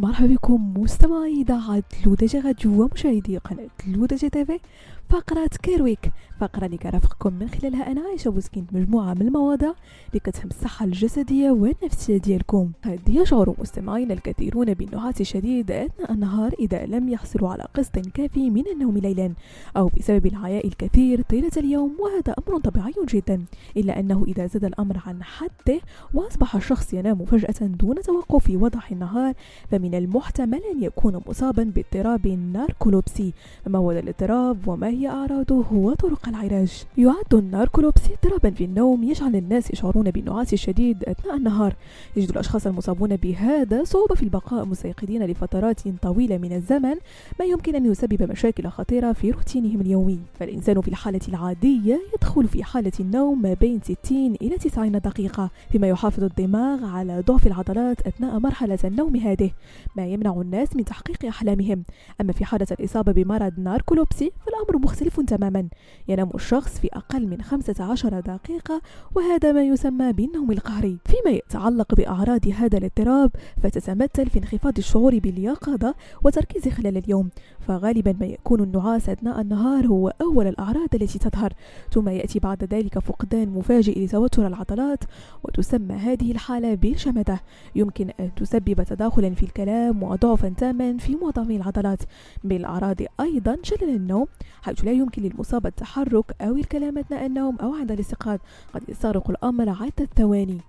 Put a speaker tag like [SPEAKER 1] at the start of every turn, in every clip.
[SPEAKER 1] مرحبا بكم مستمعي إذاعة L'ODJ Radio ومشاهدي قناة L'ODJ TV. فقرة Care Week فقرة اللي كرافقكم من خلالها أنا عايشة بوسكينت مجموعة من المواضيع اللي كتهم الصحة الجسدية والنفسية ديالكم. قد يشعر مستمعينا الكثيرون بالنعاس الشديد أثناء النهار إذا لم يحصلوا على قسط كافي من النوم ليلا أو بسبب العياء الكثير طيلة اليوم وهذا أمر طبيعي جدا إلا أنه إذا زاد الأمر عن حده وأصبح الشخص ينام فجأة دون توقف في وضح النهار فمن المحتمل أن يكون مصابا باضطراب ناركولوبسي. فما هو الاضطراب وما هي أعراضه وطرق العلاج؟ يعد الناركولوبسي اضطرابا في النوم يجعل الناس يشعرون بالنعاس الشديد أثناء النهار. يجد الأشخاص المصابون بهذا صعوبة في البقاء مستيقظين لفترات طويلة من الزمن ما يمكن أن يسبب مشاكل خطيرة في روتينهم اليومي. فالإنسان في الحالة العادية يدخل في حالة النوم ما بين 60 إلى 90 دقيقة فيما يحافظ الدماغ على ضعف العضلات أثناء مرحلة النوم هذه. ما يمنع الناس من تحقيق أحلامهم. أما في حالة الإصابة بمرض ناركولوبسي فالأمر مختلف تماما. ينام الشخص في أقل من 15 دقيقة وهذا ما يسمى بالنوم القهري. فيما يتعلق بأعراض هذا الاضطراب فتتمثل في انخفاض الشعور باليقظة وتركيز خلال اليوم. فغالبا ما يكون النعاس أثناء النهار هو أول الأعراض التي تظهر. ثم يأتي بعد ذلك فقدان مفاجئ لتوتر العضلات وتسمى هذه الحالة بالشمدة يمكن أن تسبب تداخلا في الكلام وضعفا تاما في معظم العضلات. من الأعراض أيضا شلل النوم حيث لا يمكن للمصاب التحرك أو الكلام أثناء النوم أو عند الاستيقاظ. قد يستغرق الأمر عدة ثواني.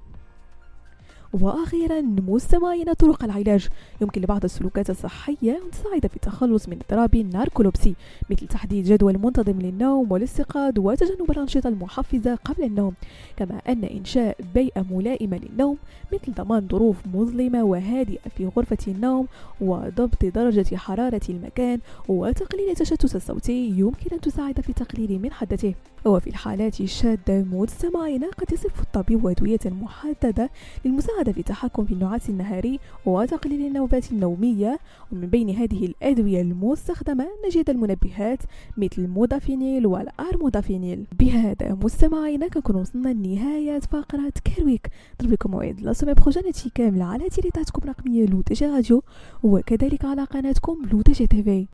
[SPEAKER 1] وأخيرا مستمعين طرق العلاج. يمكن لبعض السلوكات الصحية أن تساعد في التخلص من اضطراب الناركولوبسي مثل تحديد جدول منتظم للنوم والاستيقاظ وتجنب الأنشطة المحفزة قبل النوم كما أن إنشاء بيئة ملائمة للنوم مثل ضمان ظروف مظلمة وهادئة في غرفة النوم وضبط درجة حرارة المكان وتقليل التشتت الصوتي يمكن أن تساعد في تقليل من حدته. وفي الحالات الشاذة مستمعين قد يصف الطبيب أدوية محددة للمساعدة في التحكم في النعاس النهاري وتقليل النوبات النومية ومن بين هذه الأدوية المستخدمة نجد المنبهات مثل المودافينيل والأرمودافينيل. بهذا مستمعين كنكون وصلنا لنهاية فقرة Care Week نضرب موعد la semaine prochaine كاملة على تيليتاتكم الرقمية L'ODJ Radio وكذلك على قناتكم L'ODJ TV.